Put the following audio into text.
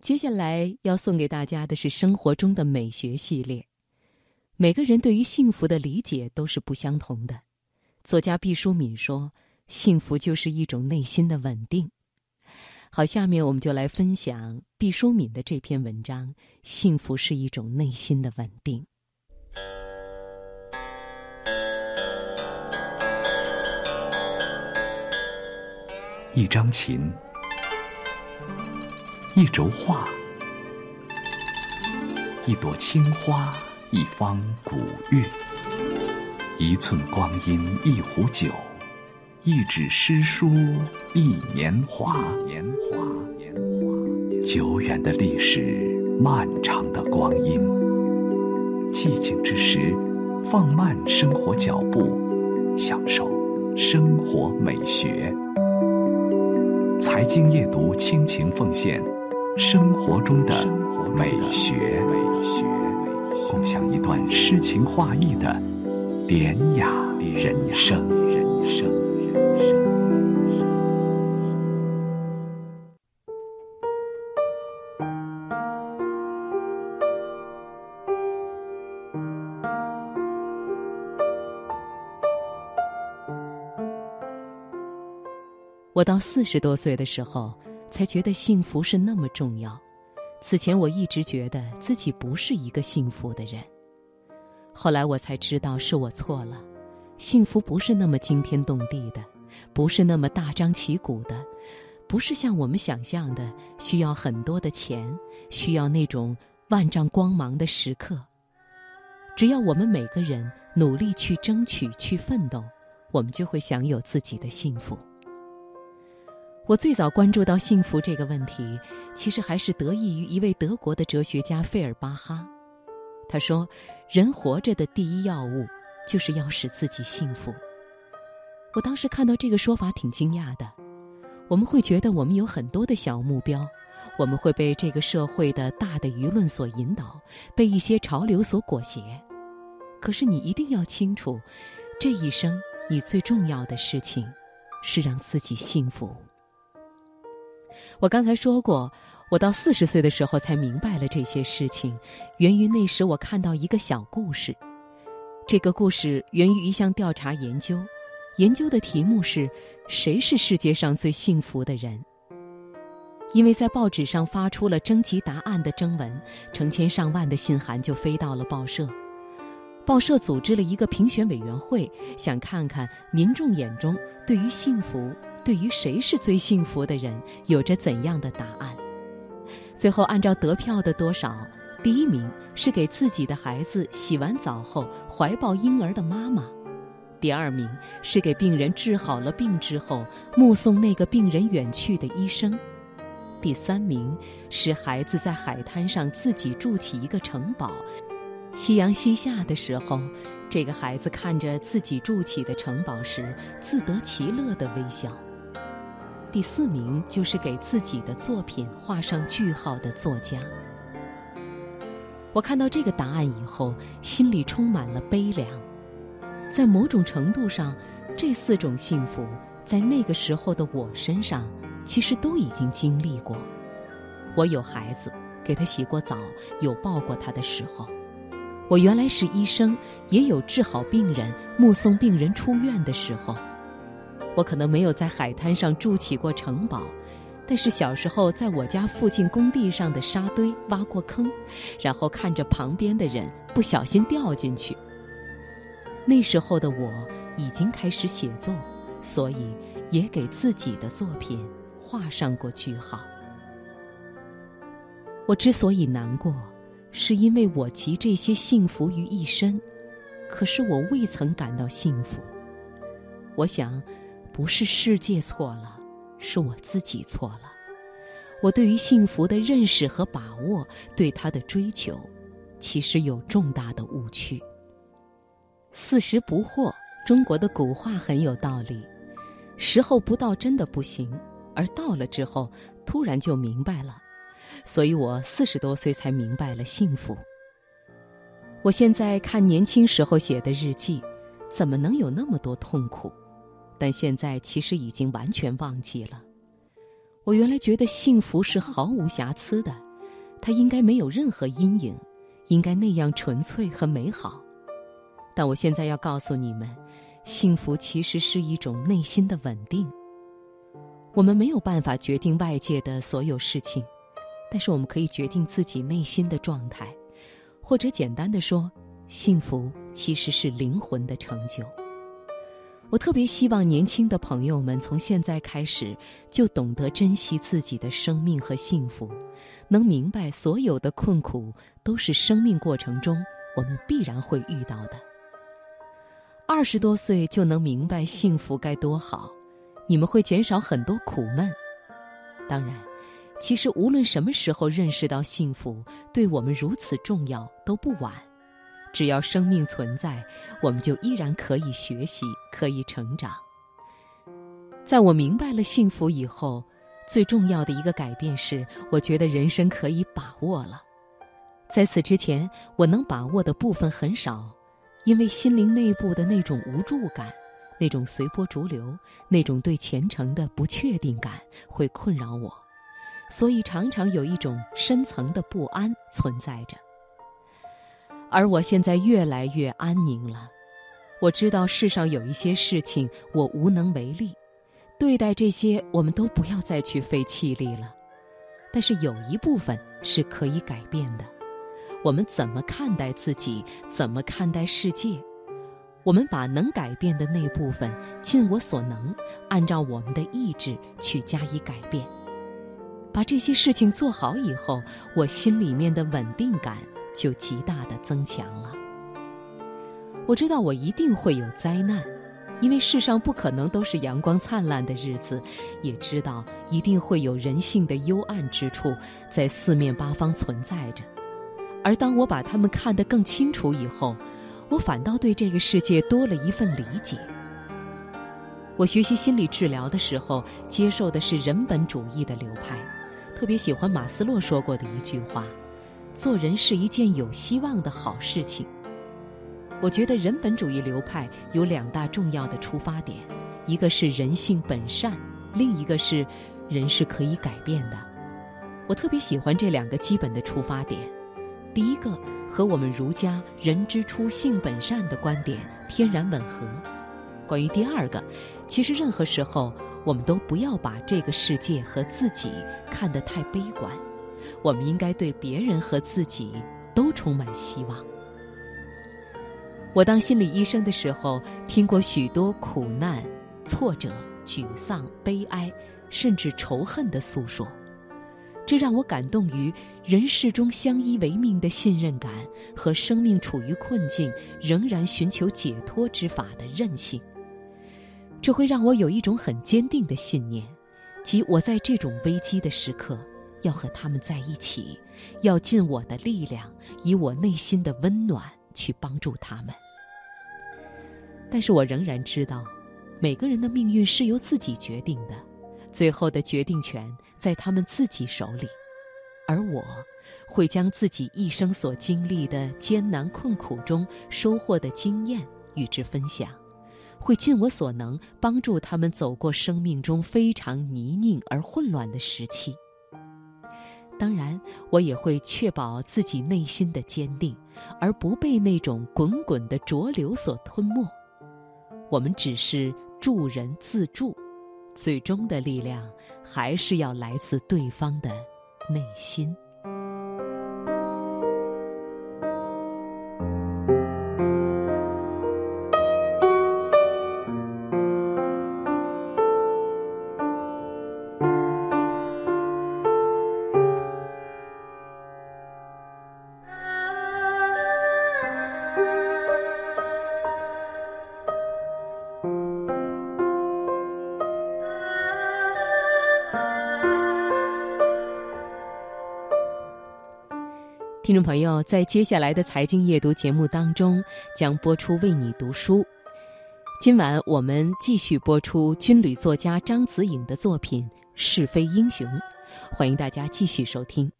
接下来要送给大家的是生活中的美学系列。每个人对于幸福的理解都是不相同的。作家毕淑敏说：“幸福就是一种内心的稳定。”好，下面我们就来分享毕淑敏的这篇文章：“幸福是一种内心的稳定。”一张琴。一轴画，一朵青花，一方古月，一寸光阴，一壶酒，一纸诗书，一年华。年华，年华。久远的历史，漫长的光阴。寂静之时，放慢生活脚步，享受生活美学。财经夜读，倾情奉献。生活中的美学，共享一段诗情画意的典雅人生。我到四十多岁的时候。才觉得幸福是那么重要。此前我一直觉得自己不是一个幸福的人。后来我才知道是我错了。幸福不是那么惊天动地的，不是那么大张旗鼓的，不是像我们想象的需要很多的钱，需要那种万丈光芒的时刻。只要我们每个人努力去争取、去奋斗，我们就会享有自己的幸福。我最早关注到幸福这个问题，其实还是得益于一位德国的哲学家费尔巴哈。他说：“人活着的第一要务，就是要使自己幸福。”我当时看到这个说法挺惊讶的。我们会觉得我们有很多的小目标，我们会被这个社会的大的舆论所引导，被一些潮流所裹挟。可是你一定要清楚，这一生你最重要的事情，是让自己幸福。我刚才说过，我到四十岁的时候才明白了这些事情，源于那时我看到一个小故事。这个故事源于一项调查研究，研究的题目是“谁是世界上最幸福的人”。因为在报纸上发出了征集答案的征文，成千上万的信函就飞到了报社。报社组织了一个评选委员会，想看看民众眼中对于幸福。对于谁是最幸福的人，有着怎样的答案？最后按照得票的多少，第一名是给自己的孩子洗完澡后怀抱婴儿的妈妈，第二名是给病人治好了病之后目送那个病人远去的医生，第三名是孩子在海滩上自己筑起一个城堡，夕阳西下的时候，这个孩子看着自己筑起的城堡时自得其乐的微笑。第四名就是给自己的作品画上句号的作家。我看到这个答案以后，心里充满了悲凉。在某种程度上，这四种幸福在那个时候的我身上，其实都已经经历过。我有孩子，给他洗过澡，有抱过他的时候；我原来是医生，也有治好病人、目送病人出院的时候。我可能没有在海滩上筑起过城堡，但是小时候在我家附近工地上的沙堆挖过坑，然后看着旁边的人不小心掉进去。那时候的我已经开始写作，所以也给自己的作品画上过句号。我之所以难过，是因为我集这些幸福于一身，可是我未曾感到幸福。我想。不是世界错了，是我自己错了。我对于幸福的认识和把握，对他的追求，其实有重大的误区。四十不惑，中国的古话很有道理。时候不到，真的不行；而到了之后，突然就明白了。所以我四十多岁才明白了幸福。我现在看年轻时候写的日记，怎么能有那么多痛苦？但现在其实已经完全忘记了。我原来觉得幸福是毫无瑕疵的，它应该没有任何阴影，应该那样纯粹和美好。但我现在要告诉你们，幸福其实是一种内心的稳定。我们没有办法决定外界的所有事情，但是我们可以决定自己内心的状态，或者简单的说，幸福其实是灵魂的成就。我特别希望年轻的朋友们从现在开始就懂得珍惜自己的生命和幸福，能明白所有的困苦都是生命过程中我们必然会遇到的。二十多岁就能明白幸福该多好，你们会减少很多苦闷。当然，其实无论什么时候认识到幸福对我们如此重要都不晚。只要生命存在，我们就依然可以学习，可以成长。在我明白了幸福以后，最重要的一个改变是，我觉得人生可以把握了。在此之前，我能把握的部分很少，因为心灵内部的那种无助感，那种随波逐流，那种对前程的不确定感会困扰我，所以常常有一种深层的不安存在着。而我现在越来越安宁了，我知道世上有一些事情我无能为力，对待这些我们都不要再去费气力了。但是有一部分是可以改变的，我们怎么看待自己，怎么看待世界，我们把能改变的那部分尽我所能，按照我们的意志去加以改变。把这些事情做好以后，我心里面的稳定感。就极大的增强了。我知道我一定会有灾难，因为世上不可能都是阳光灿烂的日子，也知道一定会有人性的幽暗之处在四面八方存在着。而当我把它们看得更清楚以后，我反倒对这个世界多了一份理解。我学习心理治疗的时候，接受的是人本主义的流派，特别喜欢马斯洛说过的一句话。做人是一件有希望的好事情。我觉得人本主义流派有两大重要的出发点，一个是人性本善，另一个是人是可以改变的。我特别喜欢这两个基本的出发点。第一个和我们儒家“人之初，性本善”的观点天然吻合。关于第二个，其实任何时候我们都不要把这个世界和自己看得太悲观。我们应该对别人和自己都充满希望。我当心理医生的时候，听过许多苦难、挫折、沮丧、悲哀，甚至仇恨的诉说，这让我感动于人世中相依为命的信任感和生命处于困境仍然寻求解脱之法的韧性。这会让我有一种很坚定的信念，即我在这种危机的时刻。要和他们在一起，要尽我的力量，以我内心的温暖去帮助他们。但是我仍然知道，每个人的命运是由自己决定的，最后的决定权在他们自己手里。而我，会将自己一生所经历的艰难困苦中收获的经验与之分享，会尽我所能帮助他们走过生命中非常泥泞而混乱的时期。当然，我也会确保自己内心的坚定，而不被那种滚滚的浊流所吞没。我们只是助人自助，最终的力量还是要来自对方的内心。听众朋友，在接下来的财经夜读节目当中，将播出为你读书。今晚我们继续播出军旅作家张子颖的作品《是非英雄》，欢迎大家继续收听。